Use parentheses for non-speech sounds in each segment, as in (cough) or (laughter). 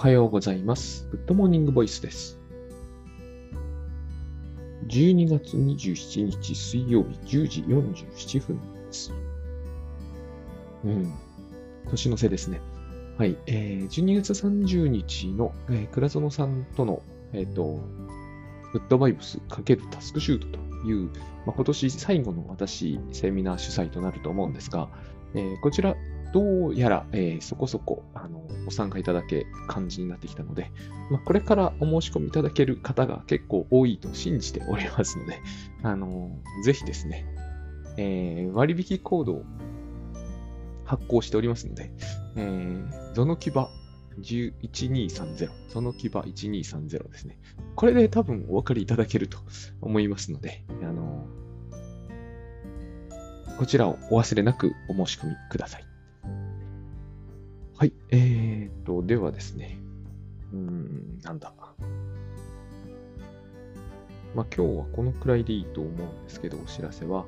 はようございます。グッドモーニングボイスです。12月27日水曜日10時47分です。うん。年の瀬ですね。はい。えー、12月30日の、えー、倉園さんとの、えっ、と、グッドバイブス×タスクシュートという、まあ、今年最後の私、セミナー主催となると思うんですが、えーこちら、どうやら、えーそこそこあのご参加いただけ感じになってきたので、まあ、これからお申し込みいただける方が結構多いと信じておりますので、あのぜひですね、えー割引コードを発行しておりますので、えー、ゾノキバ1230、ゾノキバ1230ですね。これで多分お分かりいただけると思いますので、あのこちらをお忘れなくお申し込みください。はい。えーと、ではですね。うん、なんだ。まあ、今日はこのくらいでいいと思うんですけど、お知らせは。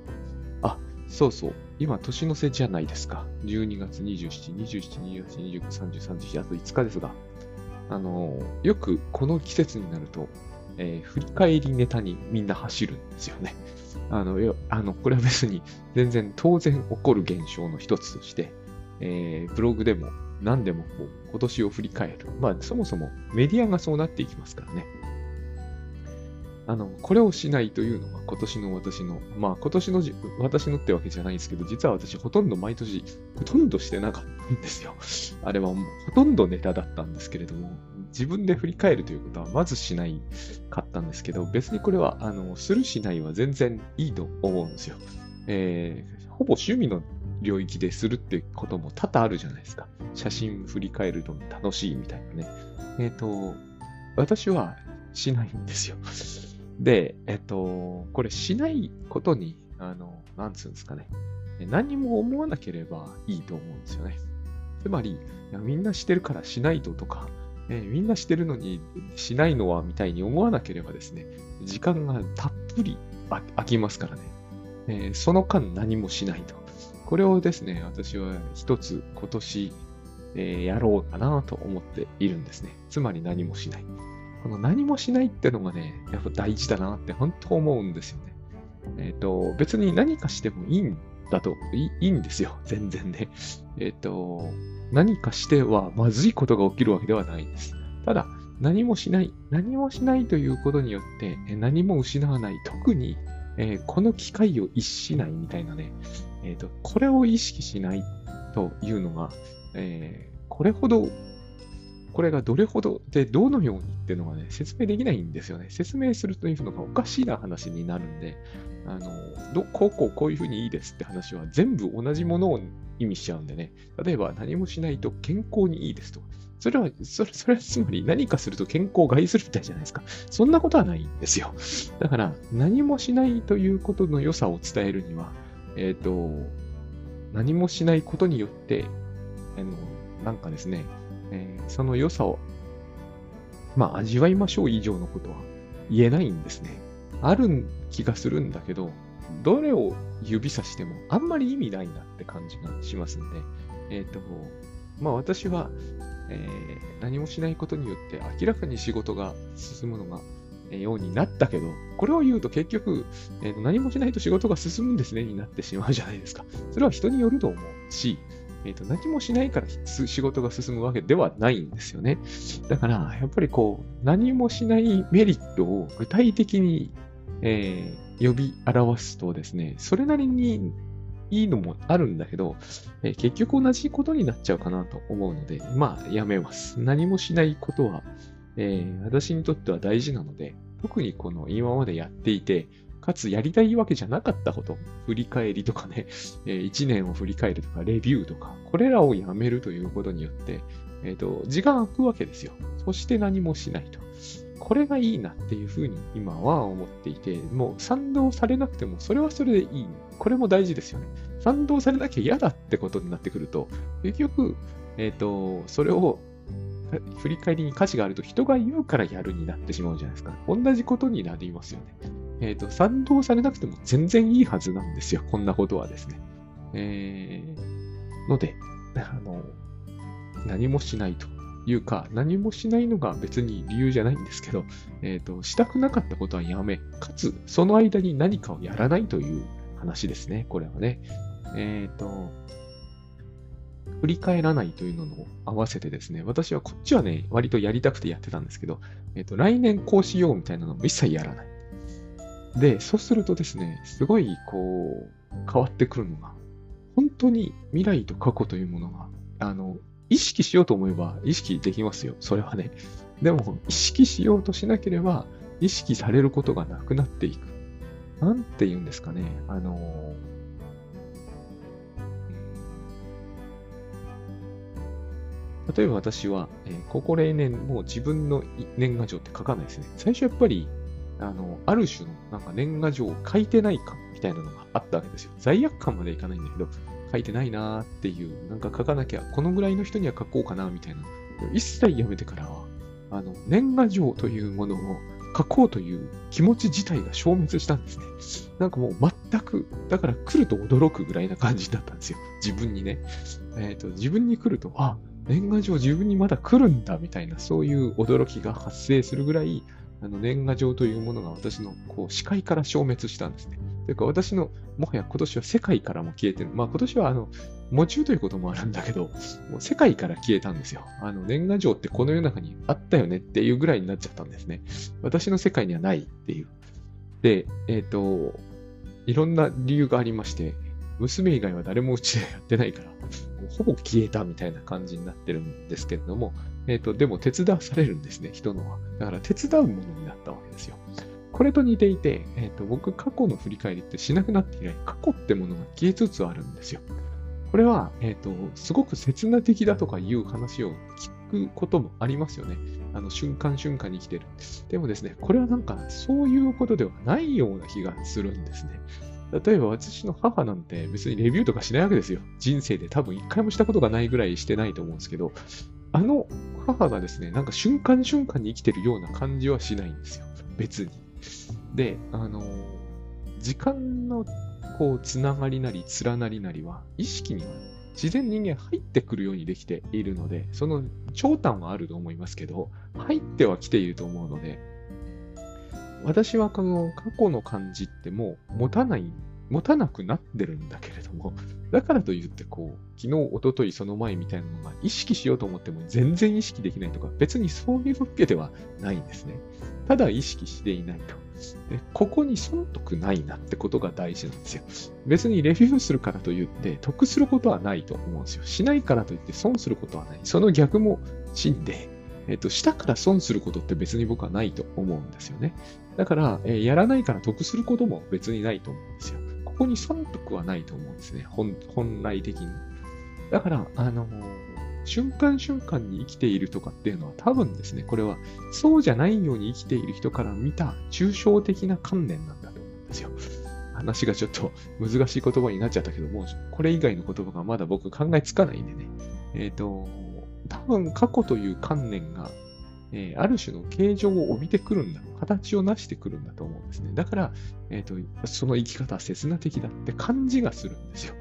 あ、そうそう。今、年の瀬じゃないですか。12月27、27、28、29、30、31、あと5日ですが。あの、よくこの季節になると、えー振り返りネタにみんな走るんですよね。(laughs) あの、よあのこれは別に全然当然起こる現象の一つとして、えーブログでも何でもこう今年を振り返る。まあそもそもメディアがそうなっていきますからね。あの、これをしないというのが今年の私の、まあ今年の私のってわけじゃないんですけど、実は私ほとんど毎年ほとんどしてなかったんですよ。(laughs) あれはもうほとんどネタだったんですけれども、自分で振り返るということはまずしないかったんですけど、別にこれは、あの、するしないは全然いいと思うんですよ。えーほぼ趣味の領域でするってことも多々あるじゃないですか。写真振り返るの楽しいみたいなね。えっ、と、私はしないんですよ。(laughs) で、えっ、と、これしないことに、あの、なんつうんですかね。何も思わなければいいと思うんですよね。つまり、みんなしてるからしないととか、えーみんなしてるのにしないのはみたいに思わなければですね、時間がたっぷりあ空きますからね。えーその間何もしないと。これをですね、私は一つ今年、えーやろうかなと思っているんですね。つまり何もしない。この何もしないってのがね、やっぱ大事だなって本当思うんですよね。えっ、と、別に何かしてもいいんだと、いいいんですよ。全然ね。えっ、と、何かしてはまずいことが起きるわけではないんです。ただ、何もしない。何もしないということによって、何も失わない。特に、えーこの機会を逸しないみたいなね、えっ、と、これを意識しないというのが、えーこれほど、これがどれほどで、どのようにっていうのがね、説明できないんですよね。説明するというのがおかしいな話になるんで、あの、どこうこうこういうふうにいいですって話は全部同じものを意味しちゃうんでね。例えば何もしないと健康にいいですと。それは、それそれはつまり何かすると健康を害するみたいじゃないですか。そんなことはないんですよ。だから、何もしないということの良さを伝えるには、えっ、と、何もしないことによって、あの、なんかですね、えーその良さを、まあ、味わいましょう以上のことは言えないんですね。ある気がするんだけど、どれを指さしてもあんまり意味ないなって感じがしますんで、えっ、と、まあ私は、えー何もしないことによって明らかに仕事が進むのが、ようになったけど、これを言うと結局、えー何もしないと仕事が進むんですねになってしまうじゃないですか。それは人によると思うし、えーと何もしないから仕事が進むわけではないんですよね。だから、やっぱりこう、何もしないメリットを具体的に、えー呼び表すとですね、それなりにいいのもあるんだけど、えー結局同じことになっちゃうかなと思うので、まあ、やめます。何もしないことは、えー私にとっては大事なので、特にこの今までやっていて、かつやりたいわけじゃなかったこと、振り返りとかね、(laughs) え1年を振り返るとか、レビューとか、これらをやめるということによって、えっ、と、時間空くわけですよ。そして何もしないと。これがいいなっていうふうに今は思っていて、もう賛同されなくてもそれはそれでいい。これも大事ですよね。賛同されなきゃ嫌だってことになってくると、結局、えっ、と、それを (laughs) 振り返りに価値があると人が言うからやるになってしまうじゃないですか。同じことになりますよね。えっ、と、賛同されなくても全然いいはずなんですよ。こんなことはですね。えー、ので、あの、何もしないというか、何もしないのが別に理由じゃないんですけど、えっ、と、したくなかったことはやめ、かつ、その間に何かをやらないという話ですね、これはね。えっ、と、振り返らないというのを合わせてですね、私はこっちはね、割とやりたくてやってたんですけど、えっ、と、来年こうしようみたいなのも一切やらない。で、そうするとですね、すごい、こう、変わってくるのが、本当に未来と過去というものが、あの、意識しようと思えば意識できますよ。それはね。でも、意識しようとしなければ、意識されることがなくなっていく。なんて言うんですかね。あの例えば私は、えー、ここ例年もう自分の年賀状って書かないですね。最初やっぱり、あの、ある種のなんか年賀状を書いてない感みたいなのがあったわけですよ。罪悪感までいかないんだけど、書いてないなーっていう、なんか書かなきゃ、このぐらいの人には書こうかなみたいな。一切やめてからは、あの、年賀状というものを書こうという気持ち自体が消滅したんですね。なんかもう全く、だから来ると驚くぐらいな感じだったんですよ。自分にね。えっ、ー、と、自分に来ると、あ、年賀状自分にまだ来るんだみたいな、そういう驚きが発生するぐらい、あの年賀状というものが私のこう視界から消滅したんですね。というか私のもはや今年は世界からも消えてる。まあ今年はあの、夢中ということもあるんだけど、もう世界から消えたんですよ。あの年賀状ってこの世の中にあったよねっていうぐらいになっちゃったんですね。私の世界にはないっていう。で、えっ、ー、と、いろんな理由がありまして、娘以外は誰もうちでやってないから、ほぼ消えたみたいな感じになってるんですけれども、えっ、ー、と、でも手伝わされるんですね、人のは。だから手伝うものになったわけですよ。これと似ていて、えっ、ー、と、僕、過去の振り返りってしなくなって以来、過去ってものが消えつつあるんですよ。これは、えっ、ー、と、すごく刹那的だとかいう話を聞くこともありますよね。あの、瞬間瞬間に生きてる。でもですね、これはなんか、そういうことではないような気がするんですね。例えば私の母なんて別にレビューとかしないわけですよ。人生で多分一回もしたことがないぐらいしてないと思うんですけど、あの母がですね、なんか瞬間瞬間に生きてるような感じはしないんですよ。別に。で、あの、時間のこう、つながりなり、連なりなりは、意識には自然人間入ってくるようにできているので、その長短はあると思いますけど、入ってはきていると思うので、私はこの過去の感じってもう持たない、持たなくなってるんだけれども、(laughs) だからといって、こう、昨日、おととい、その前みたいなのが意識しようと思っても全然意識できないとか、別にそういうわけではないんですね。ただ意識していないと。でここに損得ないなってことが大事なんですよ。別にレビューするからといって得することはないと思うんですよ。しないからといって損することはない。その逆も真で、えっと、したから損することって別に僕はないと思うんですよね。だから、えー、やらないから得することも別にないと思うんですよ。ここに損得はないと思うんですね。本本来的に。だから、あの、瞬間瞬間に生きているとかっていうのは多分ですね、これはそうじゃないように生きている人から見た抽象的な観念なんだと思うんですよ。話がちょっと難しい言葉になっちゃったけども、これ以外の言葉がまだ僕考えつかないんでね。えっ、ー、と、多分過去という観念が、えー、ある種の形状を帯びてくるんだろ。形を成してくるんだと思うんですね。だから、え、ー、と、その生き方は刹那的だって感じがするんですよ。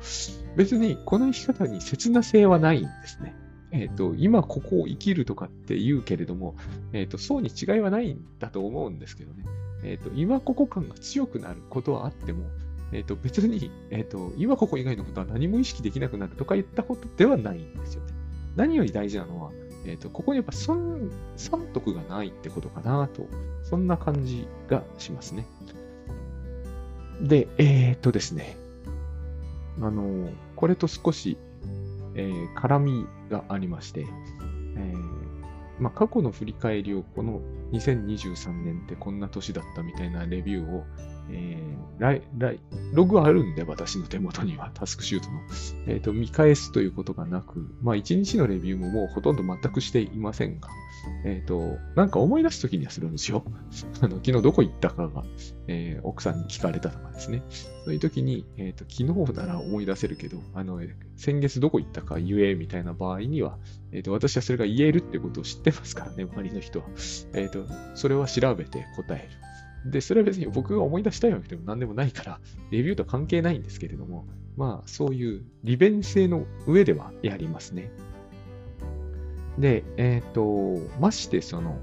別にこの生き方に刹那性はないんですね。え、ー、と、今ここを生きるとかって言うけれども、えっ、と、そうに違いはないんだと思うんですけどね。えっ、と、今ここ感が強くなることはあっても、えっ、と、別に、えっ、と、今ここ以外のことは何も意識できなくなるとか言ったことではないんですよね。何より大事なのは、えっ、ー、と、ここにやっぱ損、損得がないってことかなと、そんな感じがしますね。で、えっ、ー、とですね、あの、これと少し、えー、絡みがありまして、えー、まあ、過去の振り返りをこの2023年ってこんな年だったみたいなレビューをえー、ライライログあるんで、私の手元には、タスクシュートの。えっ、ー、と、見返すということがなく、まあ、一日のレビューももうほとんど全くしていませんが、えっ、ー、と、なんか思い出すときにはするんですよ。(laughs) あの、昨日どこ行ったかが、えー、奥さんに聞かれたとかですね。そういうときに、えっ、と、昨日なら思い出せるけど、あの、先月どこ行ったか言え、みたいな場合には、えっ、と、私はそれが言えるってことを知ってますからね、周りの人は。えっ、と、それは調べて答える。で、それは別に僕が思い出したいわけでも何でもないから、レビューと関係ないんですけれども、まあ、そういう利便性の上ではやりますね。で、えっ、と、ましてその、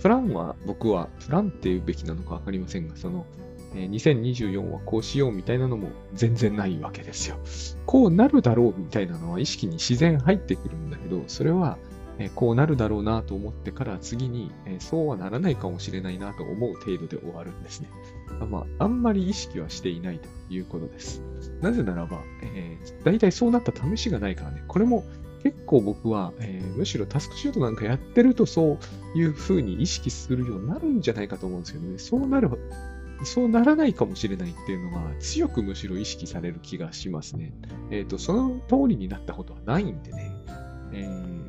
プランは僕は、プランって言うべきなのかわかりませんが、その、えー2024はこうしようみたいなのも全然ないわけですよ。こうなるだろうみたいなのは意識に自然入ってくるんだけど、それは、えこうなるだろうなと思ってから次に、えそうはならないかもしれないなと思う程度で終わるんですね。まあ、あんまり意識はしていないということです。なぜならば、えー、大体そうなった試しがないからね、これも結構僕は、えーむしろタスクシュートなんかやってるとそういうふうに意識するようになるんじゃないかと思うんですけどね、そうなる、そうならないかもしれないっていうのは強くむしろ意識される気がしますね。えっ、と、その通りになったことはないんでね、えー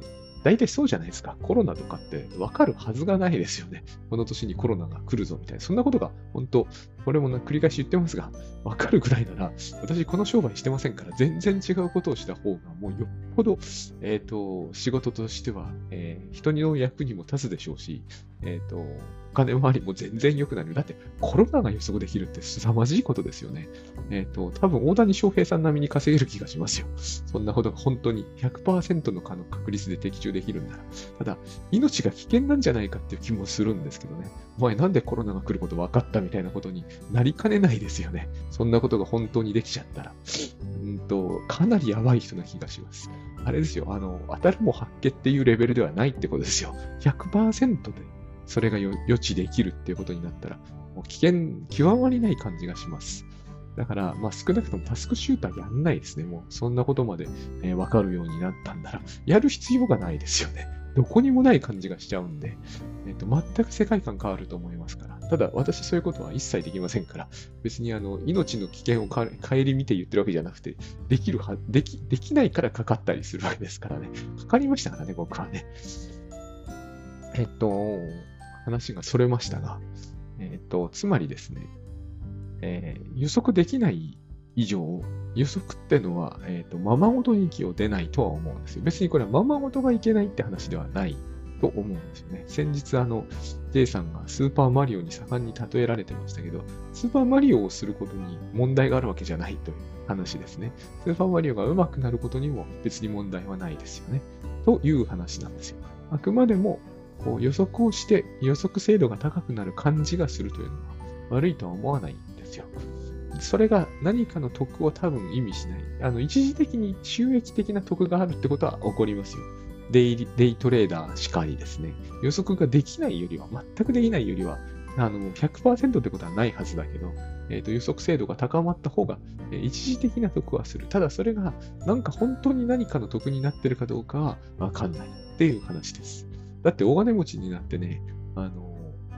大体そうじゃないですか。コロナとかって分かるはずがないですよね。この年にコロナが来るぞみたいな。そんなことが本当、これも繰り返し言ってますが、(laughs) 分かるぐらいなら、私この商売してませんから、全然違うことをした方がもうよっぽど、えっ、と、仕事としては、えー人の役にも立つでしょうし、えっ、と、お金回りも全然良くなる。だって、コロナが予測できるって凄まじいことですよね。えっ、と、多分大谷翔平さん並みに稼げる気がしますよ。そんなことが本当に100%の可能確率で的中できるんなら。ただ、命が危険なんじゃないかっていう気もするんですけどね。お前なんでコロナが来ること分かったみたいなことになりかねないですよね。そんなことが本当にできちゃったら。うんと、かなりやばい人な気がします。あれですよ、あの、当たるも発見っていうレベルではないってことですよ。100%でそれが予知できるっていうことになったら、もう危険極まりない感じがします。だから、まあ少なくともタスクシューターやんないですね。もうそんなことまで、えーわかるようになったんなら、やる必要がないですよね。どこにもない感じがしちゃうんで、えっと全く世界観変わると思いますから。ただ、私そういうことは一切できませんから、別にあの命の危険を顧みて言ってるわけじゃなくて、できるはでき、できないからかかったりするわけですからね。かかりましたからね、僕はね。えっと、話がそれましたが、えっと、つまりですね、えー予測できない以上、予測ってのは、えっと、ままごとに息を出ないとは思うんですよ。別にこれはままごとがいけないって話ではないと思うんですよね。先日、あの、J さんがスーパーマリオに盛んに例えられてましたけど、スーパーマリオをすることに問題があるわけじゃないという話ですね。スーパーマリオが上手くなることにも別に問題はないですよね。という話なんですよ。あくまでもこう予測をして予測精度が高くなる感じがするというのは悪いとは思わないんですよ。それが何かの得を多分意味しない。あの、一時的に収益的な得があるってことは起こりますよ。デイデイトレーダーしかりですね。予測ができないよりは、全くできないよりは、あの、100%ってことはないはずだけど、えっ、と、予測精度が高まった方が、えー一時的な得はする。ただそれが、なんか本当に何かの得になってるかどうかはわかんないっていう話です。だって大金持ちになってね、あの、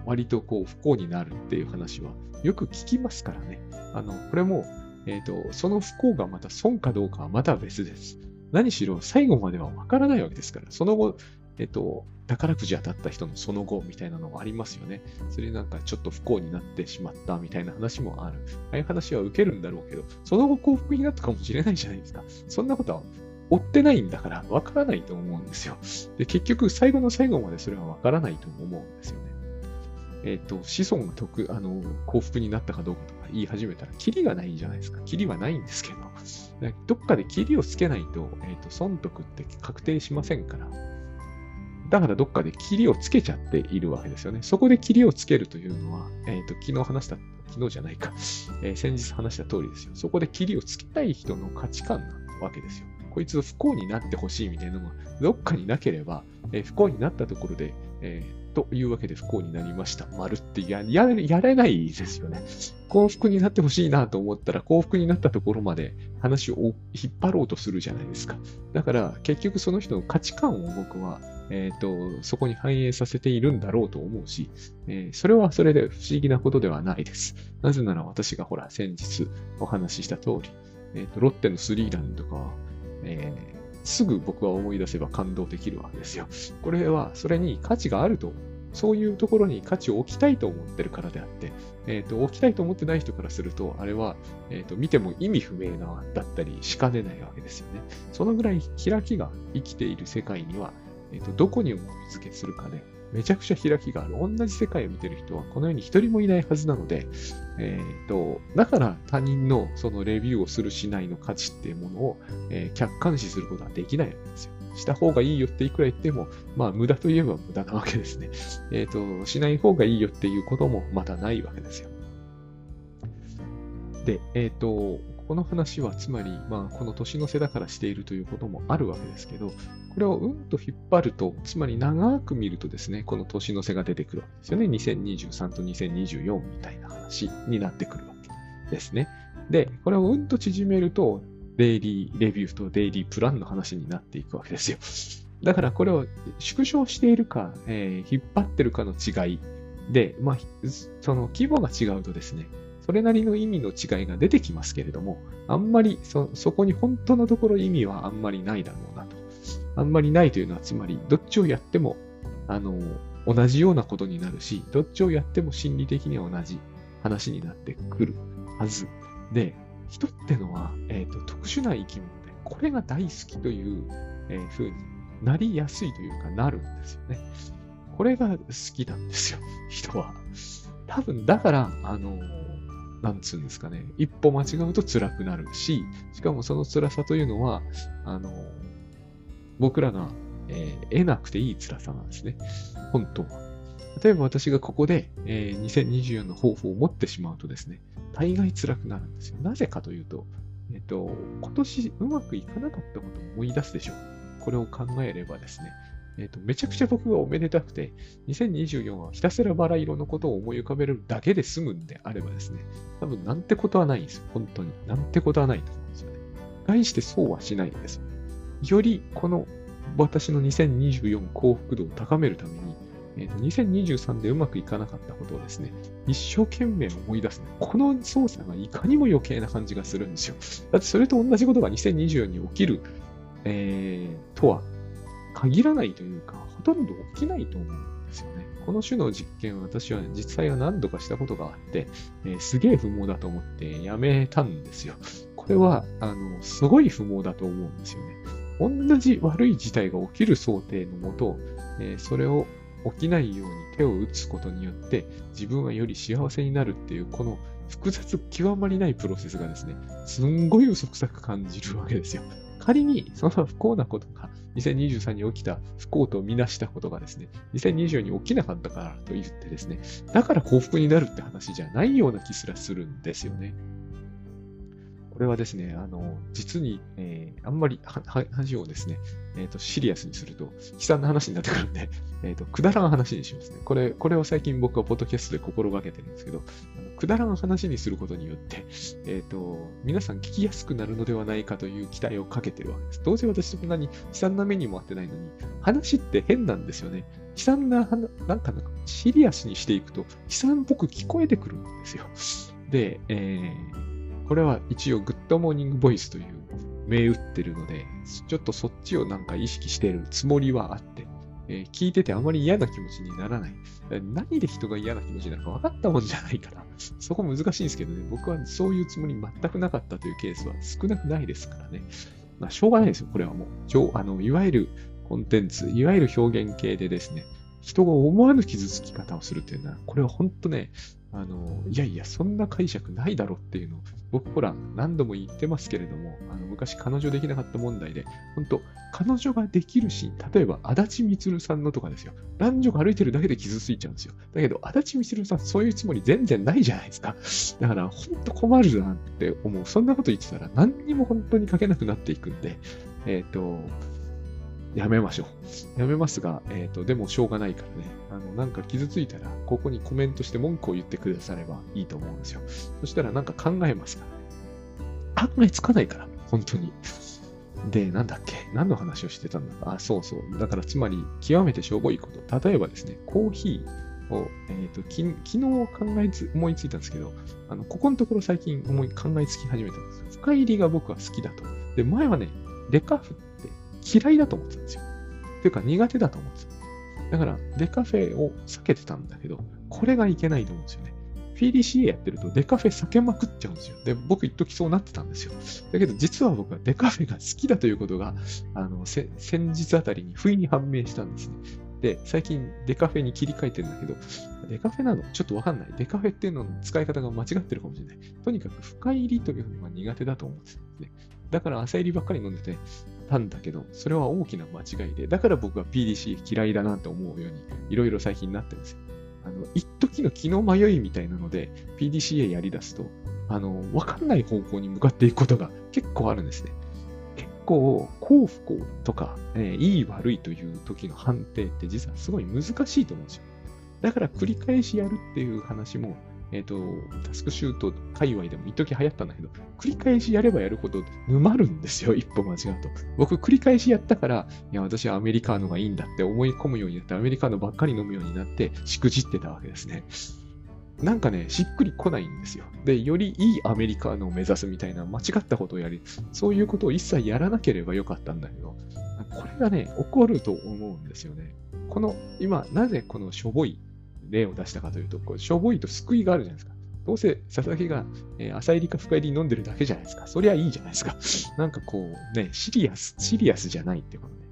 割とこう不幸になるっていう話はよく聞きますからね。あの、これも、えっ、と、その不幸がまた損かどうかはまた別です。何しろ最後まではわからないわけですから、その後、えっ、と、宝くじ当たった人のその後みたいなのもありますよね。それなんかちょっと不幸になってしまったみたいな話もある。ああいう話は受けるんだろうけど、その後幸福になったかもしれないじゃないですか。そんなことは追ってないんだからわからないと思うんですよ。で、結局最後の最後までそれはわからないと思うんですよね。えっ、と、子孫が得、あの、幸福になったかどうかとか言い始めたら、キリがないじゃないですか。キリはないんですけど、(laughs) どっかでキリをつけないと、えっ、と、損得って確定しませんから。だからどっかでキリをつけちゃっているわけですよね。そこでキリをつけるというのは、えっ、と、昨日話した、昨日じゃないか、えー先日話した通りですよ。そこでキリをつけたい人の価値観なわけですよ。こいつ不幸になってほしいみたいなのがどっかになければ、えー不幸になったところで、えーというわけで不幸になりました。丸ってややれやれないですよね。幸福になってほしいなと思ったら幸福になったところまで話を引っ張ろうとするじゃないですか。だから結局その人の価値観を僕は、えー、とそこに反映させているんだろうと思うし、えーそれはそれで不思議なことではないです。なぜなら私がほら先日お話しした通り、えーとロッテのスリーランとかは、えーすぐ僕は思い出せば感動できるわけですよ。これはそれに価値があると、そういうところに価値を置きたいと思ってるからであって、えーと置きたいと思ってない人からすると、あれは、えーと見ても意味不明なだったりしかねないわけですよね。そのぐらい開きが生きている世界には、えーとどこに重み付けするかで、めちゃくちゃ開きがある。同じ世界を見てる人はこの世に一人もいないはずなので、えーと、だから他人のそのレビューをするしないの価値っていうものを、えー客観視することはできないわけですよ。した方がいいよっていくら言っても、まあ無駄といえば無駄なわけですね。(laughs) えっ、ー、と、しない方がいいよっていうこともまたないわけですよ。で、えっ、と、この話はつまり、まあ、この年の瀬だからしているということもあるわけですけど、これをうんと引っ張ると、つまり長く見るとですね、この年の瀬が出てくるわけですよね。2023と2024みたいな話になってくるわけですね。で、これをうんと縮めると、デイリーレビューとデイリープランの話になっていくわけですよ。だからこれを縮小しているか、えー、引っ張ってるかの違いで、まあ、その規模が違うとですね、それなりの意味の違いが出てきますけれども、あんまりそ、そこに本当のところ意味はあんまりないだろうなと。あんまりないというのは、つまり、どっちをやっても、あの、同じようなことになるし、どっちをやっても心理的には同じ話になってくるはずで、人ってのは、えーと、特殊な生き物で、これが大好きという、えー、風になりやすいというか、なるんですよね。これが好きなんですよ、人は。多分、だから、あのなんつうんですかね、一歩間違うと辛くなるし、しかもその辛さというのは、あの、僕らが、えー、得なくていい辛さなんですね。本当は。例えば私がここで、えー、2024の抱負を持ってしまうとですね、大概辛くなるんですよ。なぜかというと、えっ、ー、と、今年うまくいかなかったことを思い出すでしょう。これを考えればですね、え、ー、と、めちゃくちゃ僕がおめでたくて、2024はひたすらバラ色のことを思い浮かべるだけで済むんであればですね、多分なんてことはないんですよ。本当に。なんてことはないと思うんですよね。概してそうはしないんですよ。よりこの私の2024幸福度を高めるために、えーと、2023でうまくいかなかったことをですね、一生懸命思い出す、ね。この操作がいかにも余計な感じがするんですよ。だってそれと同じことが2024に起きる、えー、とは限らないというか、ほとんど起きないと思うんですよね。この種の実験は私は実際は何度かしたことがあって、えー、すげえ不毛だと思ってやめたんですよ。これは、あの、すごい不毛だと思うんですよね。同じ悪い事態が起きる想定のもと、えー、それを起きないように手を打つことによって自分はより幸せになるっていうこの複雑極まりないプロセスがですね、すんごい嘘くさく感じるわけですよ。仮にその不幸なことが2023に起きた不幸とみなしたことがですね、2024に起きなかったからと言ってですね、だから幸福になるって話じゃないような気すらするんですよね。これはですね、あの、実に、えー、あんまり話をですね、えっ、ー、と、シリアスにすると、悲惨な話になってくるんで、(laughs) えっ、ー、と、くだらん話にしますね。これ、これを最近僕はポッドキャストで心がけてるんですけど、あのくだらん話にすることによって、えっ、と、皆さん聞きやすくなるのではないかという期待をかけてるわけです。どうせ私そんなに悲惨な目にもあってないのに、話って変なんですよね。悲惨な、なんかなんか、シリアスにしていくと、悲惨っぽく聞こえてくるんですよ。で、えー、これは一応グッドモーニングボイスという銘打ってるので、ちょっとそっちをなんか意識してるつもりはあって、えー、聞いててあまり嫌な気持ちにならない。何で人が嫌な気持ちになるか分かったもんじゃないから、そこ難しいんですけどね、僕はそういうつもり全くなかったというケースは少なくないですからね。まあ、しょうがないですよ、これはもう。あのいわゆるコンテンツ、いわゆる表現系でですね、人が思わぬ傷つき方をするっていうのは、これは本当ね、あの、いやいや、そんな解釈ないだろうっていうのを、僕ほら、何度も言ってますけれども、あの昔彼女できなかった問題で、本当彼女ができるシーン、例えば、足立みつるさんのとかですよ。男女が歩いてるだけで傷ついちゃうんですよ。だけど、足立みつるさん、そういうつもり全然ないじゃないですか。だから、本当困るなって思う。そんなこと言ってたら、何にも本当に書けなくなっていくんで、えっ、ー、と、やめましょう。やめますが、えっ、ー、と、でもしょうがないからね。あの、なんか傷ついたら、ここにコメントして文句を言ってくださればいいと思うんですよ。そしたらなんか考えますからね。考えつかないから、本当に。で、なんだっけ？何の話をしてたんだか。あ、そうそう。だから、つまり、極めてしょぼいこと。例えばですね、コーヒーを、えっ、ー、と、き昨日考えつ、思いついたんですけど、あの、ここのところ最近思い、考えつき始めたんです。深入りが僕は好きだと。で、前はね、デカフ嫌いだと思ってたんですよ。というか苦手だと思ってた。だから、デカフェを避けてたんだけど、これがいけないと思うんですよね。PDCA やってるとデカフェ避けまくっちゃうんですよ。で、僕一時そうなってたんですよ。だけど実は僕はデカフェが好きだということが、あの、先日あたりに不意に判明したんですね。で、最近デカフェに切り替えてるんだけど、デカフェなの？ちょっとわかんない。デカフェっていうのの使い方が間違ってるかもしれない。とにかく深入りというのが苦手だと思うんですね。だから朝入りばっかり飲んでて、たんだけど、それは大きな間違いで、だから僕は PDCA 嫌いだなって思うように、いろいろ最近なってるんです。あの、一時の気の迷いみたいなので、PDCA やり出すと、あの、わかんない方向に向かっていくことが結構あるんですね。結構、幸不幸とか、えー、いい悪いという時の判定って実はすごい難しいと思うんですよ。だから繰り返しやるっていう話もえっ、ー、と、タスクシュート界隈でも一時流行ったんだけど、繰り返しやればやるほど沼るんですよ、一歩間違うと。僕、繰り返しやったから、いや、私はアメリカーノがいいんだって思い込むようになって、アメリカーノばっかり飲むようになって、しくじってたわけですね。なんかね、しっくりこないんですよ。で、よりいいアメリカーノを目指すみたいな間違ったことをやり、そういうことを一切やらなければよかったんだけど、これがね、起こると思うんですよね。この、今、なぜこのしょぼい例を出したかというと、こうしょぼいと救いがあるじゃないですか。どうせ佐々木が、えー、浅入りか深入り飲んでるだけじゃないですか。そりゃいいじゃないですか。(laughs) なんかこうね、シリアス、シリアスじゃないってことね。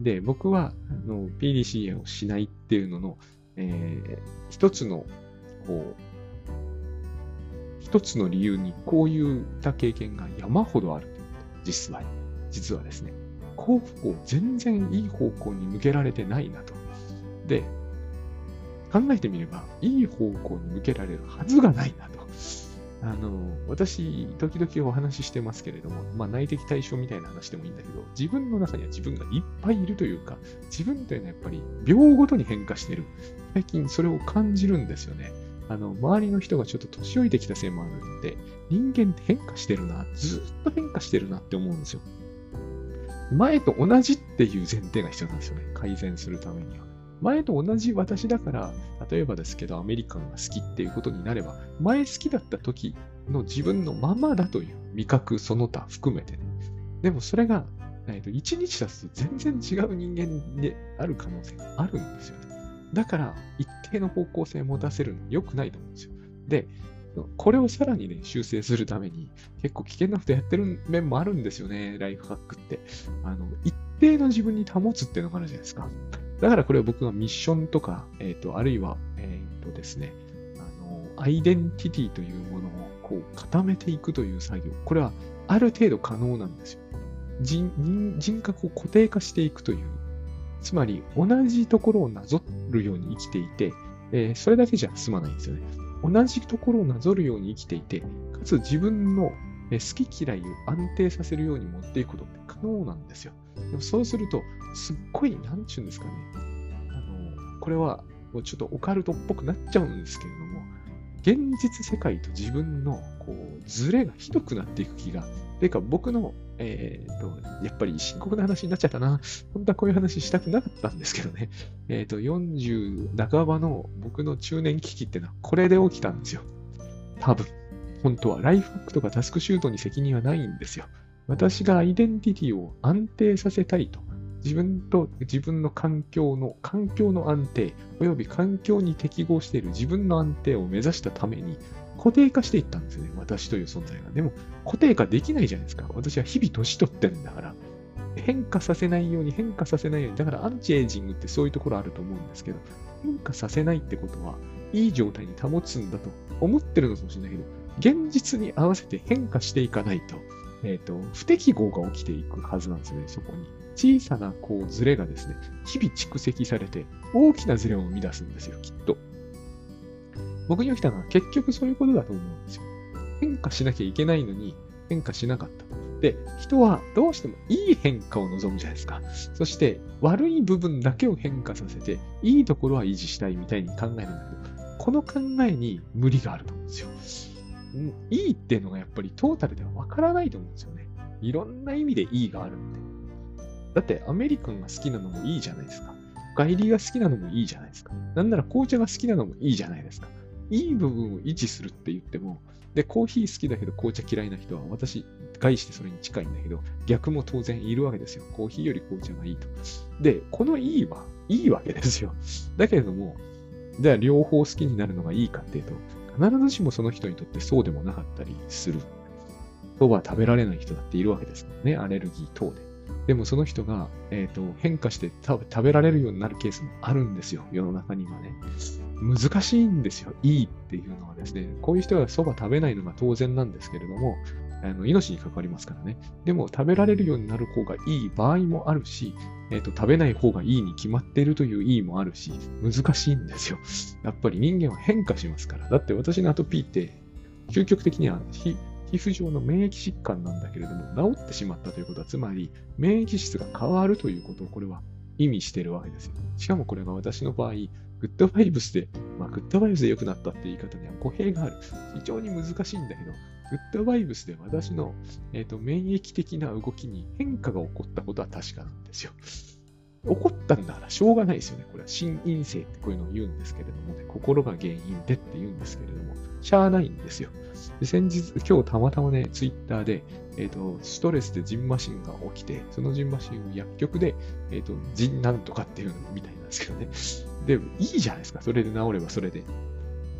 で、僕はあの PDCA をしないっていうのの、えー、一つの、こう、一つの理由にこういった経験が山ほどある実は、実はですね、幸福を全然いい方向に向けられてないなと。で、考えてみれば、いい方向に向けられるはずがないなと。あの、私、時々お話ししてますけれども、まあ、内的対象みたいな話でもいいんだけど、自分の中には自分がいっぱいいるというか、自分というのはやっぱり秒ごとに変化してる。最近それを感じるんですよね。あの、周りの人がちょっと年老いてきたせいもあるんで、人間って変化してるな、ずっと変化してるなって思うんですよ。前と同じっていう前提が必要なんですよね。改善するためには。前と同じ私だから、例えばですけど、アメリカンが好きっていうことになれば、前好きだった時の自分のままだという味覚、その他含めてね。でもそれが、えー、と1日経つと全然違う人間である可能性があるんですよね。だから、一定の方向性を持たせるの良くないと思うんですよ。で、これをさらにね、修正するために、結構危険なことやってる面もあるんですよね、ライフハックって。あの、一定の自分に保つっていうのがあるじゃないですか。だからこれは僕がミッションとか、えっ、ー、と、あるいは、えっ、ー、とですね、あの、アイデンティティというものをこう固めていくという作業。これはある程度可能なんですよ。人人格を固定化していくという。つまり、同じところをなぞるように生きていて、えー、それだけじゃ済まないんですよね。同じところをなぞるように生きていて、かつ自分の好き嫌いを安定させるように持っていくことって可能なんですよ。でもそうすると、すっごい、なんちゅうんですかね。あの、これは、もうちょっとオカルトっぽくなっちゃうんですけれども、現実世界と自分の、こう、ズレがひどくなっていく気が、ていうか僕の、えっ、ー、と、やっぱり深刻な話になっちゃったな。本当はこういう話したくなかったんですけどね。えっ、ー、と、40半ばの僕の中年危機ってのはこれで起きたんですよ。多分。本当は。ライフハックとかタスクシュートに責任はないんですよ。私がアイデンティティを安定させたいと。自分と自分の環境の、環境の安定、および環境に適合している自分の安定を目指したために、固定化していったんですよね。私という存在が。でも、固定化できないじゃないですか。私は日々年取ってるんだから。変化させないように、変化させないように。だからアンチエイジングってそういうところあると思うんですけど、変化させないってことは、いい状態に保つんだと思ってるのかもしれないけど、現実に合わせて変化していかないと、えっ、ー、と、不適合が起きていくはずなんですね、そこに。小さなこうズレがですね、日々蓄積されて、大きなズレを生み出すんですよ、きっと。僕に起きたのは結局そういうことだと思うんですよ。変化しなきゃいけないのに変化しなかった。で、人はどうしてもいい変化を望むじゃないですか。そして悪い部分だけを変化させて、いいところは維持したいみたいに考えるんだけど、この考えに無理があると思うんですよ。いいっていうのがやっぱりトータルではわからないと思うんですよね。いろんな意味でいいがあるんで。だってアメリカンが好きなのもいいじゃないですか。帰りが好きなのもいいじゃないですか。なんなら紅茶が好きなのもいいじゃないですか。いい部分を維持するって言っても、で、コーヒー好きだけど紅茶嫌いな人は私、概してそれに近いんだけど、逆も当然いるわけですよ。コーヒーより紅茶がいいと。で、このいいはいいわけですよ。だけれども、じゃあ両方好きになるのがいいかっていうと、必ずしもその人にとってそうでもなかったりする。そば食べられない人だっているわけですからね。アレルギー等で。でもその人が、えーと、変化して食べられるようになるケースもあるんですよ。世の中にはね。難しいんですよ。いいっていうのはですね。こういう人がそば食べないのが当然なんですけれども、あの命に関わりますからね。でも食べられるようになる方がいい場合もあるし、え、ー、と、食べない方がいいに決まっているといういいもあるし、難しいんですよ。やっぱり人間は変化しますから。だって私のアトピーって、究極的には皮膚上の免疫疾患なんだけれども、治ってしまったということは、つまり免疫質が変わるということをこれは意味しているわけですよ。しかもこれが私の場合、グッドバイブスで、まあ、グッドバイブスで良くなったって言い方には語弊がある。非常に難しいんだけど、グッドバイブスで私の、えーと、免疫的な動きに変化が起こったことは確かなんですよ。起こったんだからしょうがないですよね。これは心因性ってこういうのを言うんですけれどもね、心が原因でって言うんですけれども、しゃあないんですよ。で先日、今日たまたまね、ツイッターで、えっ、ー、と、ストレスでジンマシンが起きて、そのジンマシンを薬局で、えっ、ー、と、ジンなんとかっていうのみたいなんですけどね。で、いいじゃないですか。それで治ればそれで。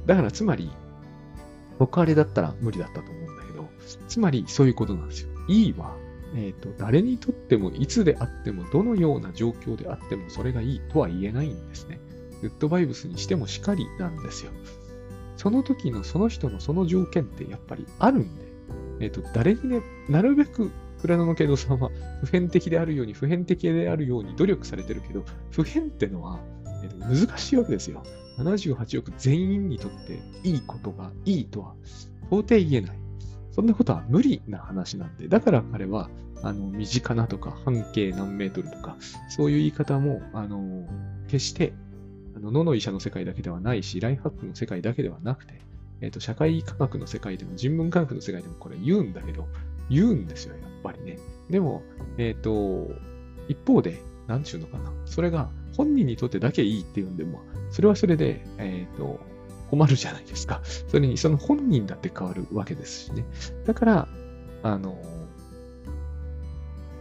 だからつまり、僕あれだったら無理だったと思うんだけど、つまりそういうことなんですよ。いいは、えっ、ー、と、誰にとってもいつであってもどのような状況であってもそれがいいとは言えないんですね。グッドバイブスにしてもしかりなんですよ。その時のその人のその条件ってやっぱりあるんで、えっ、ー、と、誰にね、なるべく倉野の慶道さんは普遍的であるように、普遍的であるように努力されてるけど、普遍ってのは、えー、と難しいわけですよ。78億全員にとっていいことがいいとは到底言えない。そんなことは無理な話なんで、だから彼は、あの、身近なとか、半径何メートルとか、そういう言い方も、あの、決して、あの、野の医者の世界だけではないし、ライフハックの世界だけではなくて、えっ、ー、と、社会科学の世界でも、人文科学の世界でもこれ言うんだけど、言うんですよ、やっぱりね。でも、えっ、ー、と、一方で、なんちゅうのかな。それが本人にとってだけいいっていうんでも、それはそれで、えっ、ー、と、困るじゃないですか。それにその本人だって変わるわけですしね。だから、あの、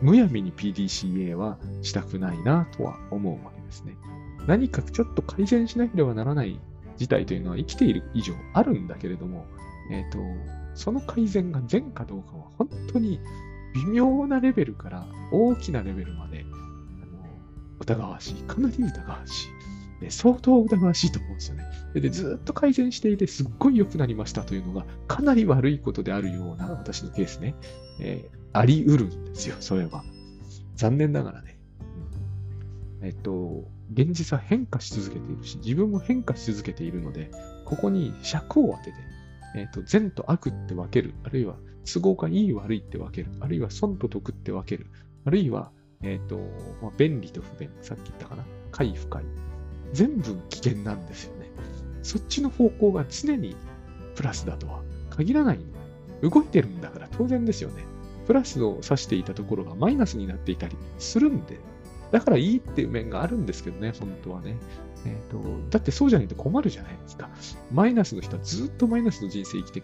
むやみに PDCA はしたくないなとは思うわけですね。何かちょっと改善しなければならない事態というのは生きている以上あるんだけれども、えっ、ー、と、その改善が善かどうかは本当に微妙なレベルから大きなレベルまで、あの疑わしい。かなり疑わしい。で相当疑わしいと思うんですよね。でずっと改善していて、すっごい良くなりましたというのが、かなり悪いことであるような私のケースね、えー、あり得るんですよ、それは。残念ながらね。うんえっと、現実は変化し続けているし、自分も変化し続けているので、ここに尺を当てて、えっと、善と悪って分ける、あるいは都合がいい悪いって分ける、あるいは損と得って分ける、あるいは、えっと、まあ、便利と不便、さっき言ったかな、快不快。全部危険なんですよね。そっちの方向が常にプラスだとは限らない動いてるんだから当然ですよね。プラスを指していたところがマイナスになっていたりするんで、だからいいっていう面があるんですけどね、本当はね。えーと、だってそうじゃないと困るじゃないですか。マイナスの人はずっとマイナスの人生生きてい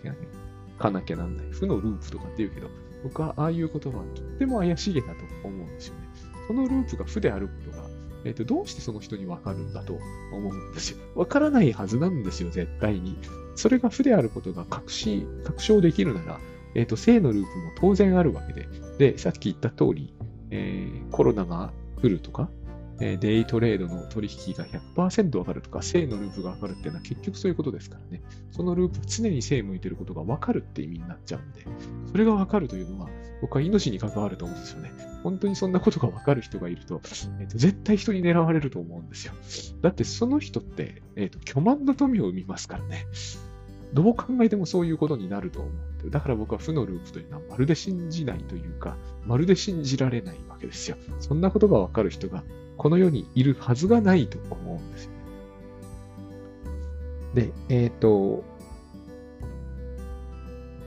かなきゃなんない。負のループとかって言うけど、僕はああいう言葉はとっても怪しげだと思うんですよね。そのループが負であるえーと、どうしてその人にわかるんだと思うんですよ。わからないはずなんですよ、絶対に。それが負であることが確信、確証できるなら、えっ、ー、と、正のループも当然あるわけで、で、さっき言った通り、えー、コロナが来るとか、えデイトレードの取引が100%分かるとか、正のループが分かるっていうのは結局そういうことですからね。そのループ常に正向いてることが分かるって意味になっちゃうんで、それが分かるというのは、僕は命に関わると思うんですよね。本当にそんなことが分かる人がいると、えーと、絶対人に狙われると思うんですよ。だってその人って、えーと、巨万の富を生みますからね。どう考えてもそういうことになると思う。だから僕は負のループというのはまるで信じないというか、まるで信じられないわけですよ。そんなことがわかる人がこの世にいるはずがないと思うんですよね。で、えっ、ー、と、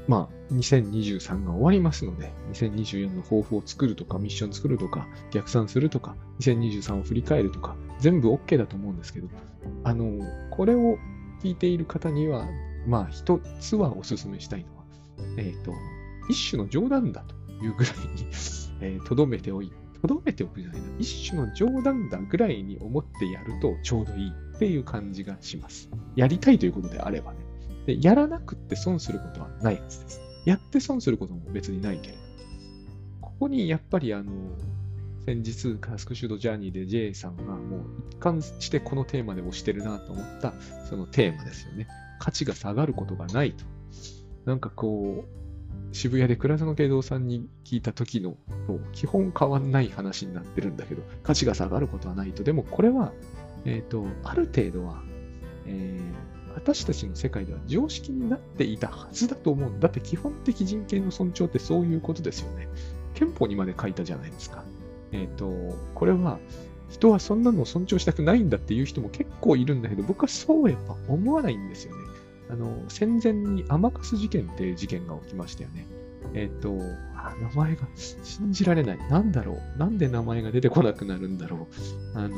まあ、2023が終わりますので、2024の抱負を作るとか、ミッション作るとか、逆算するとか、2023を振り返るとか、全部 OK だと思うんですけど、あの、これを聞いている方には、まあ、一つはお勧めしたいのは、えっ、ー、と、一種の冗談だというぐらいに、えー、留めておいてて、留めておくじゃないな。一種の冗談だぐらいに思ってやるとちょうどいいっていう感じがします。やりたいということであればね。で、やらなくって損することはないはずです。やって損することも別にないけれど。ここにやっぱりあの、先日、カスクシュードジャーニーで J さんがもう一貫してこのテーマで推してるなと思ったそのテーマですよね。価値が下がることがないと。なんかこう、渋谷で倉園慶三さんに聞いた時のと基本変わんない話になってるんだけど、価値が下がることはないと。でもこれは、えっ、と、ある程度は、えー、私たちの世界では常識になっていたはずだと思うんだって基本的人権の尊重ってそういうことですよね。憲法にまで書いたじゃないですか。えっ、と、これは人はそんなのを尊重したくないんだっていう人も結構いるんだけど、僕はそうやっぱ思わないんですよね。あの、戦前に天笠事件っていう事件が起きましたよね。えっ、と、名前が信じられない。なんだろう。なんで名前が出てこなくなるんだろう。あの、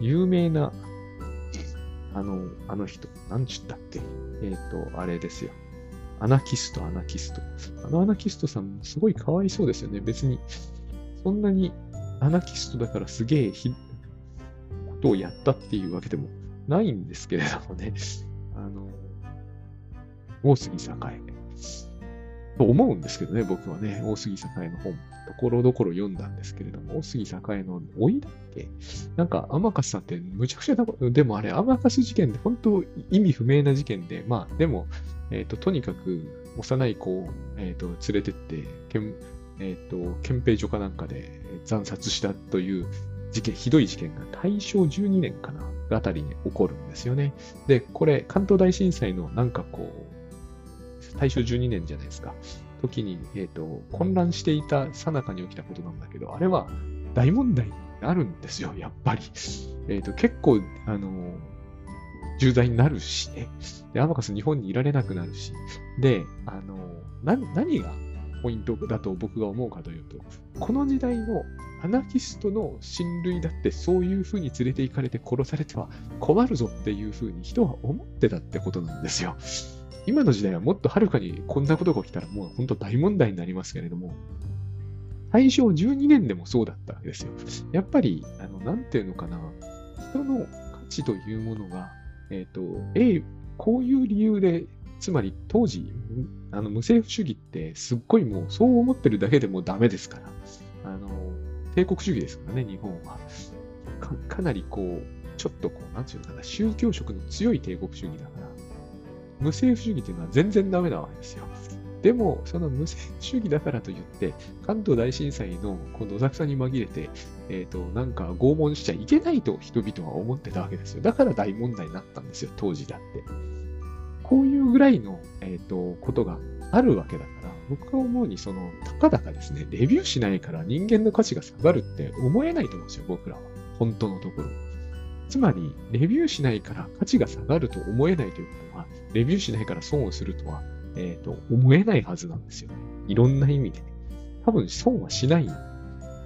有名な、あの、あの人、なんちゅったっけ？えっ、と、あれですよ。アナキスト、アナキスト。あのアナキストさんも、すごいかわいそうですよね。別に、そんなにアナキストだからすげえひ、ことをやったっていうわけでもないんですけれどもね。あの、大杉栄。と思うんですけどね、僕はね、大杉栄の本、ところどころ読んだんですけれども、大杉栄の老いだっけ？なんか、天笠さんってむちゃくちゃな、でもあれ、天笠事件って本当意味不明な事件で、まあ、でも、えっ、ー、と、とにかく幼い子を、えーと、連れてって、けんえっ、ー、と、憲兵所かなんかで惨殺したという事件、ひどい事件が大正12年かな、あたりに起こるんですよね。で、これ、関東大震災のなんかこう、大正12年じゃないですか。時に、え、ー、と、混乱していた最中に起きたことなんだけど、あれは大問題になるんですよ、やっぱり。え、ー、と、結構、あの、重罪になるしね。で、アマカス日本にいられなくなるし。で、あの、何がポイントだと僕が思うかというと、この時代のアナキストの親類だってそういう風に連れて行かれて殺されては困るぞっていう風に人は思ってたってことなんですよ。今の時代はもっとはるかにこんなことが起きたらもう本当大問題になりますけれども、大正12年でもそうだったわけですよ。やっぱり、あの、なんていうのかな、人の価値というものが、えっ、ー、と、A、こういう理由で、つまり当時、あの無政府主義ってすっごいもうそう思ってるだけでもダメですから、あの、帝国主義ですからね、日本は。かかなりこう、ちょっとこう、なんていうのかな、宗教色の強い帝国主義だから、無政府主義というのは全然ダメなわけですよ。でも、その無政府主義だからといって、関東大震災のこのどさくさに紛れて、えっ、ー、と、なんか拷問しちゃいけないと人々は思ってたわけですよ。だから大問題になったんですよ、当時だって。こういうぐらいの、えっ、ー、と、ことがあるわけだから、僕が思うに、その、たかだかですね、レビューしないから人間の価値が下がるって思えないと思うんですよ、僕らは。本当のところ。つまり、レビューしないから価値が下がると思えないということは、レビューしないから損をするとは、えっ、ー、と、思えないはずなんですよね。いろんな意味で。ね多分損はしない。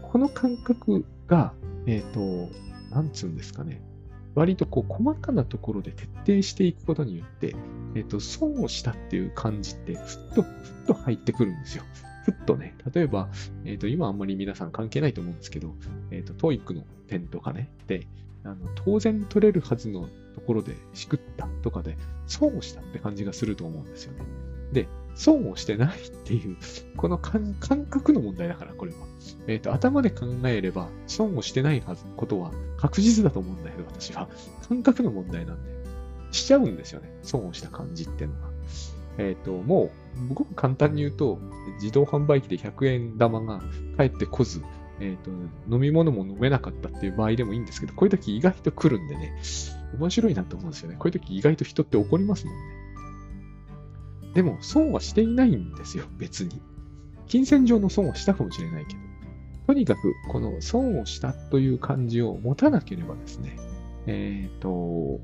この感覚が、えっ、ー、と、なんつうんですかね。割とこう細かなところで徹底していくことによって、えっ、ー、と、損をしたっていう感じって、ふっと、ふっと入ってくるんですよ。ふっとね、例えば、えっ、ー、と、今あんまり皆さん関係ないと思うんですけど、えっ、ー、と、 TOEIC の点とかね、で、あの当然取れるはずのところでしくったとかで損をしたって感じがすると思うんですよね。で、損をしてないっていう、この感覚の問題だから、これは。えっ、ー、と、頭で考えれば、損をしてないはず、ことは確実だと思うんだけど、私は。感覚の問題なんで、しちゃうんですよね。損をした感じっていうのが。えっ、ー、と、もう、ごく簡単に言うと、自動販売機で100円玉が返ってこず、えっ、ー、と、飲み物も飲めなかったっていう場合でもいいんですけど、こういう時意外と来るんでね、面白いなと思うんですよね。こういう時意外と人って怒りますもんね。でも、損はしていないんですよ、別に。金銭上の損はしたかもしれないけど。とにかく、この損をしたという感じを持たなければですね、えっ、ー、と、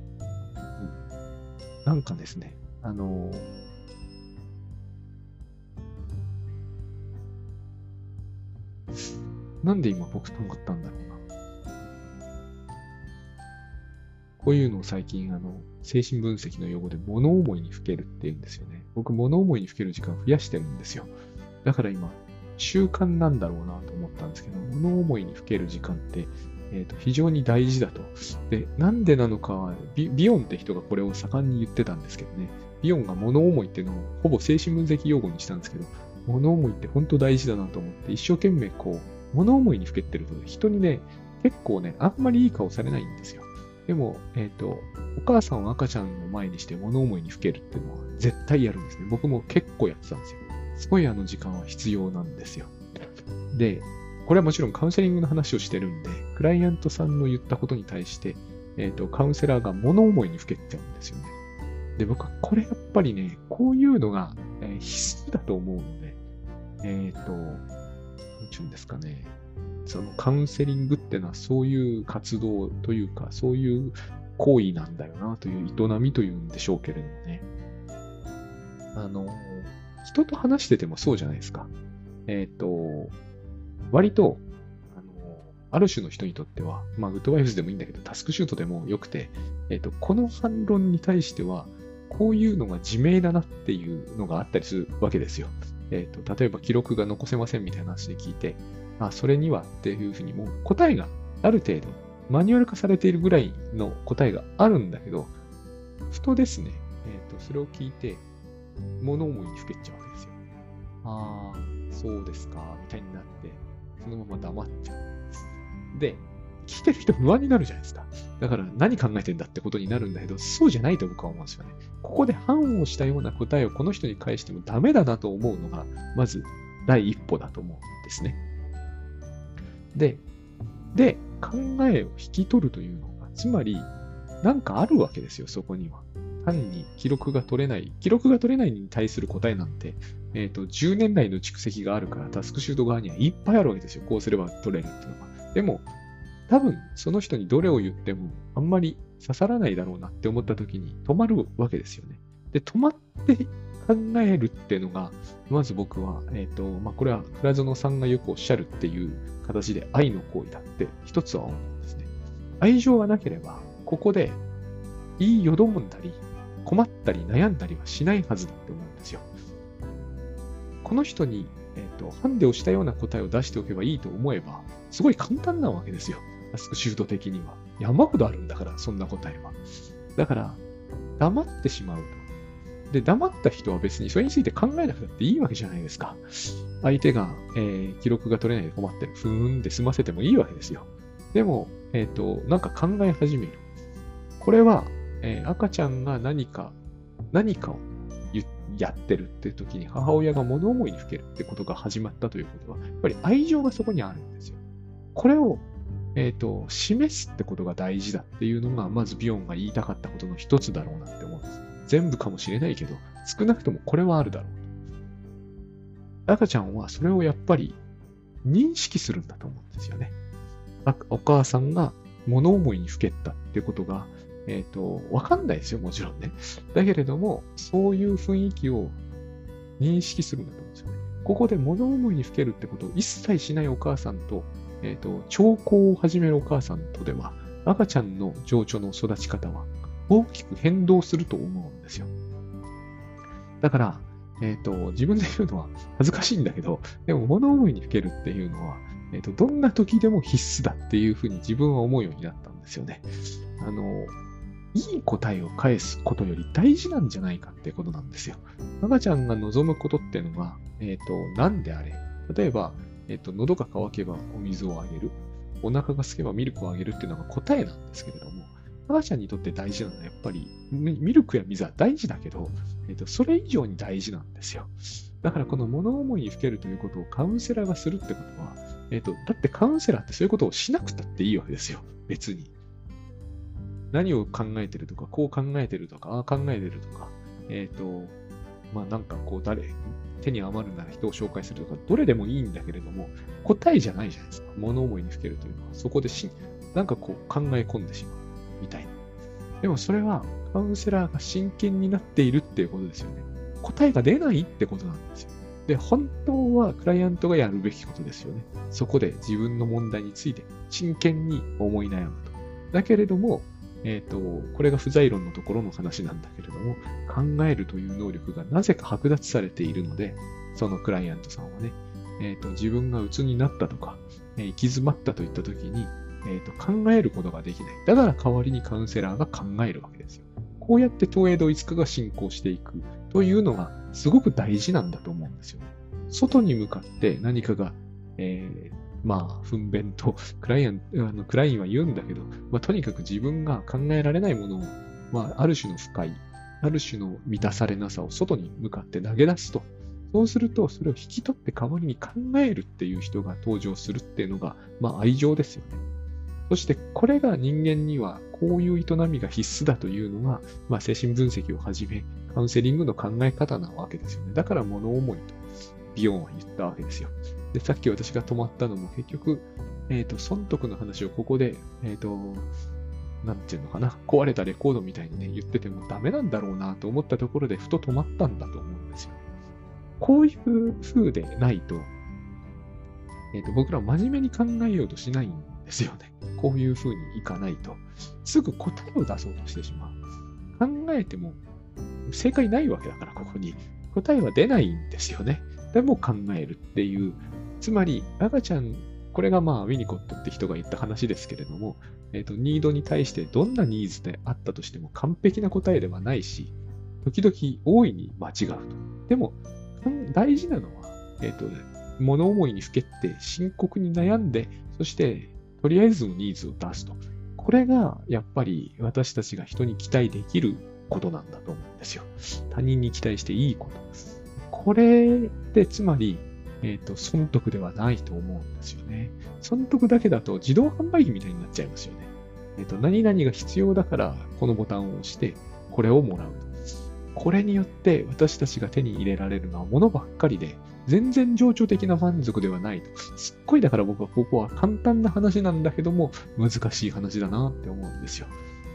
なんかですね、あの、なんで今僕と思ったんだろうな。こういうのを最近、あの、精神分析の用語で物思いにふけるって言うんですよね。僕、物思いにふける時間を増やしてるんですよ。だから今、習慣なんだろうなと思ったんですけど、物思いにふける時間って、えーと、非常に大事だと。で、なんでなのかビ、ビヨンって人がこれを盛んに言ってたんですけどね、ビヨンが物思いっていうのをほぼ精神分析用語にしたんですけど、物思いって本当大事だなと思って、一生懸命こう、物思いにふけってると、人にね、結構ね、あんまりいい顔されないんですよ。でも、えっ、ー、と、お母さんを赤ちゃんの前にして物思いにふけるっていうのは絶対やるんですね。僕も結構やってたんですよ。すごいあの時間は必要なんですよ。で、これはもちろんカウンセリングの話をしてるんで、クライアントさんの言ったことに対して、えっ、ー、と、カウンセラーが物思いにふけちゃうんですよね。で、僕はこれやっぱりね、こういうのが、え、必須だと思うので、えっ、ー、と、ちゅうんですかね、そのカウンセリングってのはそういう活動というか、そういう行為なんだよなという営みというんでしょうけれどもね。あの、人と話しててもそうじゃないですか。えっ、ー、と、割と、あの、ある種の人にとっては、まあ、グッドワイフズでもいいんだけど、タスクシュートでもよくて、えっ、ー、と、この反論に対しては、こういうのが自明だなっていうのがあったりするわけですよ。えっ、ー、と、例えば記録が残せませんみたいな話で聞いて、あ、それにはっていうふうにもう答えがある程度マニュアル化されているぐらいの答えがあるんだけど、ふとですね、えっ、ー、と、それを聞いて、物思いにふけっちゃうわけですよ。ああ、そうですか、みたいになって、そのまま黙っちゃうんです。で、聞いてる人不安になるじゃないですか。だから何考えてんだってことになるんだけど、そうじゃないと僕は思うんですよね。ここで反応したような答えをこの人に返してもダメだなと思うのが、まず第一歩だと思うんですね。で、で、考えを引き取るというのが、つまり、なんかあるわけですよ、そこには。単に記録が取れない、記録が取れないに対する答えなんて、えっ、ー、と、10年来の蓄積があるから、タスクシュート側にはいっぱいあるわけですよ。こうすれば取れるっていうのは。でも、多分、その人にどれを言っても、あんまり刺さらないだろうなって思った時に止まるわけですよね。で、止まって考えるっていうのが、まず僕は、えっ、ー、と、まあ、これは、倉園さんがよくおっしゃるっていう形で愛の行為だって一つは思うんですね。愛情がなければ、ここで言いよどむんだり、困ったり悩んだりはしないはずだって思うんですよ。この人に、えーと、ハンデをしたような答えを出しておけばいいと思えば、すごい簡単なわけですよ。シュート的には。山ほどあるんだから、そんな答えは。だから、黙ってしまうと。で、黙った人は別にそれについて考えなくたっていいわけじゃないですか。相手が、えー、記録が取れないで困ってる。ふーんで済ませてもいいわけですよ。でも、えっ、ー、と、なんか考え始める。これは、えー、赤ちゃんが何か、何かをやってるって時に母親が物思いにふけるってことが始まったということは、やっぱり愛情がそこにあるんですよ。これを、えっ、ー、と、示すってことが大事だっていうのが、まずビヨンが言いたかったことの一つだろうなって思うんです。全部かもしれないけど、少なくともこれはあるだろう。赤ちゃんはそれをやっぱり認識するんだと思うんですよね。お母さんが物思いにふけったってことが、えっ、ー、と、わかんないですよ、もちろんね。だけれども、そういう雰囲気を認識するんだと思うんですよね。ここで物思いにふけるってことを一切しないお母さんと、えっ、ー、と、兆候を始めるお母さんとでは、赤ちゃんの情緒の育ち方は大きく変動すると思うんですよ。だから、えっ、ー、と、自分で言うのは恥ずかしいんだけど、でも物思いにふけるっていうのは、えっ、ー、と、どんな時でも必須だっていうふうに自分は思うようになったんですよね。あの、いい答えを返すことより大事なんじゃないかってことなんですよ。赤ちゃんが望むことっていうのは、えっ、ー、と、何であれ？例えば、えっ、と、喉が渇けばお水をあげる。お腹が空けばミルクをあげるっていうのが答えなんですけれども、赤ちゃんにとって大事なのはやっぱり、ミルクや水は大事だけど、えっと、それ以上に大事なんですよ。だからこの物思いにふけるということをカウンセラーがするってことは、えっと、だってカウンセラーってそういうことをしなくたっていいわけですよ。別に。何を考えてるとか、こう考えてるとか、ああ考えてるとか、えっ、と、まあなんかこう誰、手に余るなら人を紹介するとか、どれでもいいんだけれども、答えじゃないじゃないですか。物思いにふけるというのは、そこでし、なんかこう考え込んでしまう。みたいな。でもそれはカウンセラーが真剣になっているっていうことですよね。答えが出ないってことなんですよ。で、本当はクライアントがやるべきことですよね。そこで自分の問題について真剣に思い悩むと。だけれども、えっ、ー、と、これが不在論のところの話なんだけれども、考えるという能力がなぜか剥奪されているので、そのクライアントさんはね、えっ、ー、と、自分が鬱になったとか、えー、行き詰まったといったときに、えーと、考えることができない。だから代わりにカウンセラーが考えるわけですよ。こうやって東映ドイツ化が進行していくというのがすごく大事なんだと思うんですよね。外に向かって何かが、えー、まあ、糞便と (laughs) クライアン、あのクラインは言うんだけど、まあ、とにかく自分が考えられないものを、まあ、ある種の不快、ある種の満たされなさを外に向かって投げ出すと、そうすると、それを引き取って代わりに考えるっていう人が登場するっていうのが、まあ愛情ですよね。そして、これが人間にはこういう営みが必須だというのが、まあ精神分析をはじめ、カウンセリングの考え方なわけですよね。だから物思いとビヨンは言ったわけですよ。で、さっき私が止まったのも結局、えっ、ー、と、損得の話をここで、えっ、ー、と、なんていうのかな、壊れたレコードみたいにね、言っててもダメなんだろうなと思ったところでふと止まったんだと思うんですよ。こういう風でないと、えっ、ー、と、僕ら真面目に考えようとしないんですよね。こういう風にいかないと。すぐ答えを出そうとしてしまう。考えても正解ないわけだから、ここに。答えは出ないんですよね。でも考えるっていう。つまり、赤ちゃん、これがまあ、ウィニコットって人が言った話ですけれども、えっ、ー、と、ニードに対してどんなニーズであったとしても完璧な答えではないし、時々大いに間違うと。でも、大事なのは、えっ、ー、と、物思いにふけって深刻に悩んで、そしてとりあえずのニーズを出すと。これがやっぱり私たちが人に期待できることなんだと思うんですよ。他人に期待していいことです。これってつまり、えっ、ー、と、損得ではないと思うんですよね。損得だけだと自動販売機みたいになっちゃいますよね。えっ、ー、と、何々が必要だからこのボタンを押してこれをもらう。これによって私たちが手に入れられるのは物ばっかりで、全然情緒的な満足ではないと。すっごいだから僕はここは簡単な話なんだけども、難しい話だなって思うんですよ。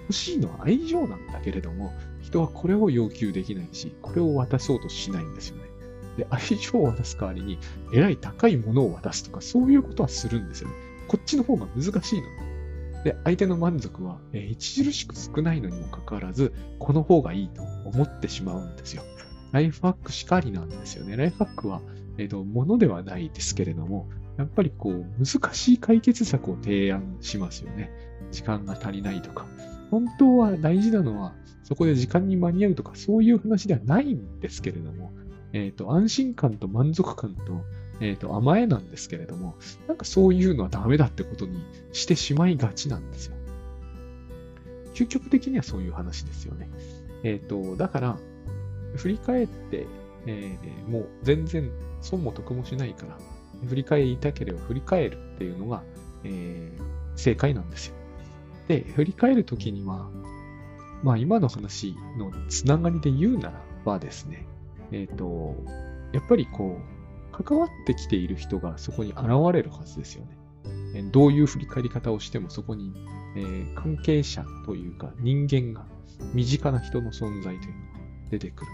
欲しいのは愛情なんだけれども、人はこれを要求できないし、これを渡そうとしないんですよね。で、愛情を渡す代わりに、えらい高いものを渡すとか、そういうことはするんですよね。こっちの方が難しいので、相手の満足は、えー、著しく少ないのにもかかわらず、この方がいいと思ってしまうんですよ。ライフハックしかりなんですよね。ライフハックは、えっ、ー、と、ものではないですけれども、やっぱりこう、難しい解決策を提案しますよね。時間が足りないとか。本当は大事なのは、そこで時間に間に合うとか、そういう話ではないんですけれども、えっ、ー、と、安心感と満足感と、えっ、ー、と、甘えなんですけれども、なんかそういうのはダメだってことにしてしまいがちなんですよ。究極的にはそういう話ですよね。えっ、ー、と、だから、振り返って、えー、もう全然損も得もしないから、振り返りたければ振り返るっていうのが、えー、正解なんですよ。で、振り返るときには、まあ今の話のつながりで言うならばですね、えっ、ー、と、やっぱりこう、関わってきている人がそこに現れるはずですよね。どういう振り返り方をしてもそこに、えー、関係者というか人間が身近な人の存在というのが出てくる。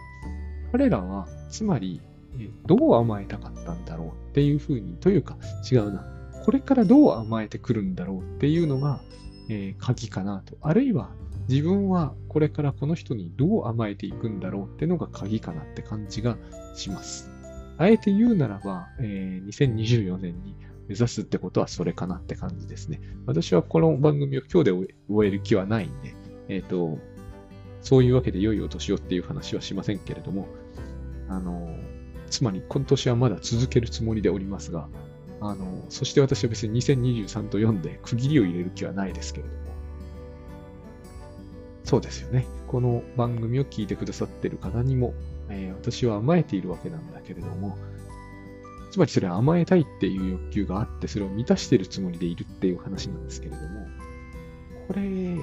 彼らは、つまり、え、どう甘えたかったんだろうっていうふうに、というか違うな。これからどう甘えてくるんだろうっていうのが、えー、鍵かなと。あるいは自分はこれからこの人にどう甘えていくんだろうってのが鍵かなって感じがします。あえて言うならば、えー、2024年に目指すってことはそれかなって感じですね。私はこの番組を今日で終える気はないんで、えっ、ー、と、そういうわけで良いお年をっていう話はしませんけれども、あの、つまり今年はまだ続けるつもりでおりますが、あの、そして私は別に2023と読んで区切りを入れる気はないですけれども、そうですよね。この番組を聞いてくださってる方にもえー、私は甘えているわけなんだけれども、つまりそれは甘えたいっていう欲求があって、それを満たしてるつもりでいるっていう話なんですけれども、これ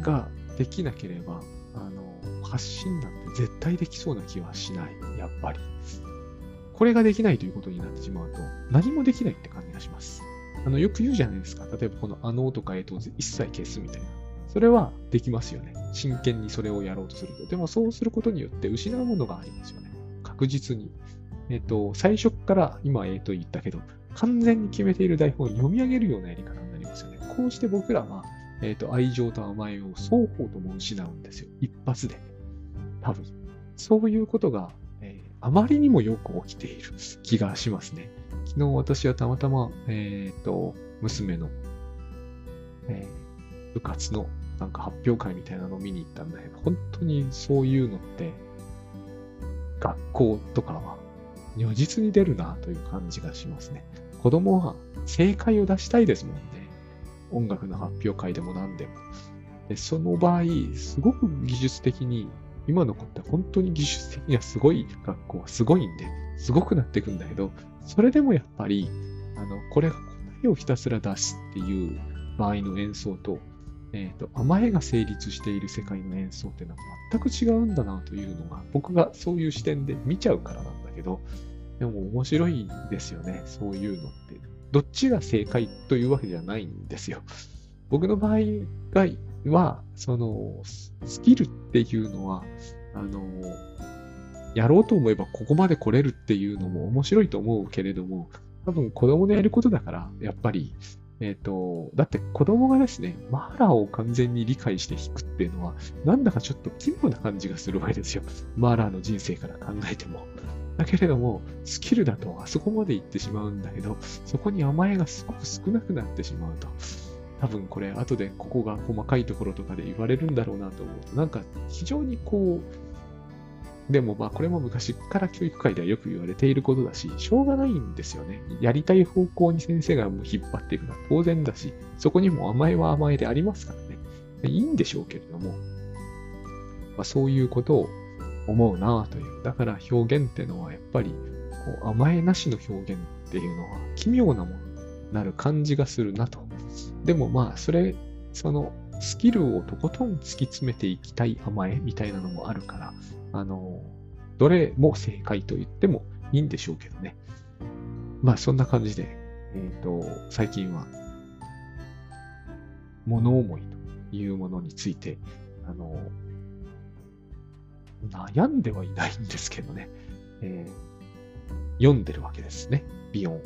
ができなければ、あの、発信なんて絶対できそうな気はしない、やっぱり。これができないということになってしまうと、何もできないって感じがします。あの、よく言うじゃないですか。例えばこのあのとかえと一切消すみたいな。それはできますよね。真剣にそれをやろうとすると。でもそうすることによって失うものがありますよね。確実に。えっ、と、最初から今、えっ、と言ったけど、完全に決めている台本を読み上げるようなやり方になりますよね。こうして僕らは、えっ、と、愛情と甘えを双方とも失うんですよ。一発で。多分。そういうことが、えー、あまりにもよく起きている気がしますね。昨日私はたまたま、えっ、と、娘の、えー、部活のなんか発表会みたいなのを見に行ったんだけど、本当にそういうのって、学校とかは如実に出るなという感じがしますね。子供は正解を出したいですもんね。音楽の発表会でも何でも。でその場合、すごく技術的に今の子って本当に技術的にはすごい学校はすごいんで、すごくなっていくんだけど、それでもやっぱり、あの、これが答えをひたすら出すっていう場合の演奏と、え、ー、と、甘えが成立している世界の演奏っていうのは全く違うんだなというのが、僕がそういう視点で見ちゃうからなんだけど、でも面白いんですよね、そういうのって。どっちが正解というわけじゃないんですよ。僕の場合は、その、スキルっていうのは、あの、やろうと思えばここまで来れるっていうのも面白いと思うけれども、多分子供のやることだから、やっぱり、えっ、ー、と、だって子供がですね、マーラーを完全に理解して弾くっていうのは、なんだかちょっと奇妙な感じがするわけですよ。マーラーの人生から考えても。だけれども、スキルだとあそこまで行ってしまうんだけど、そこに甘えがすごく少なくなってしまうと。多分これ、後でここが細かいところとかで言われるんだろうなと思うと、なんか非常にこう、でもまあこれも昔から教育界ではよく言われていることだし、しょうがないんですよね。やりたい方向に先生がもう引っ張っていくのは当然だし、そこにも甘えは甘えでありますからね。いいんでしょうけれども、まあ、そういうことを思うなという。だから表現ってのはやっぱりこう甘えなしの表現っていうのは奇妙なものになる感じがするなと。でもまあそれ、そのスキルをとことん突き詰めていきたい甘えみたいなのもあるから、あの、どれも正解と言ってもいいんでしょうけどね。まあそんな感じで、えっ、ー、と、最近は物思いというものについて、あの、悩んではいないんですけどね、えー、読んでるわけですね。ビヨン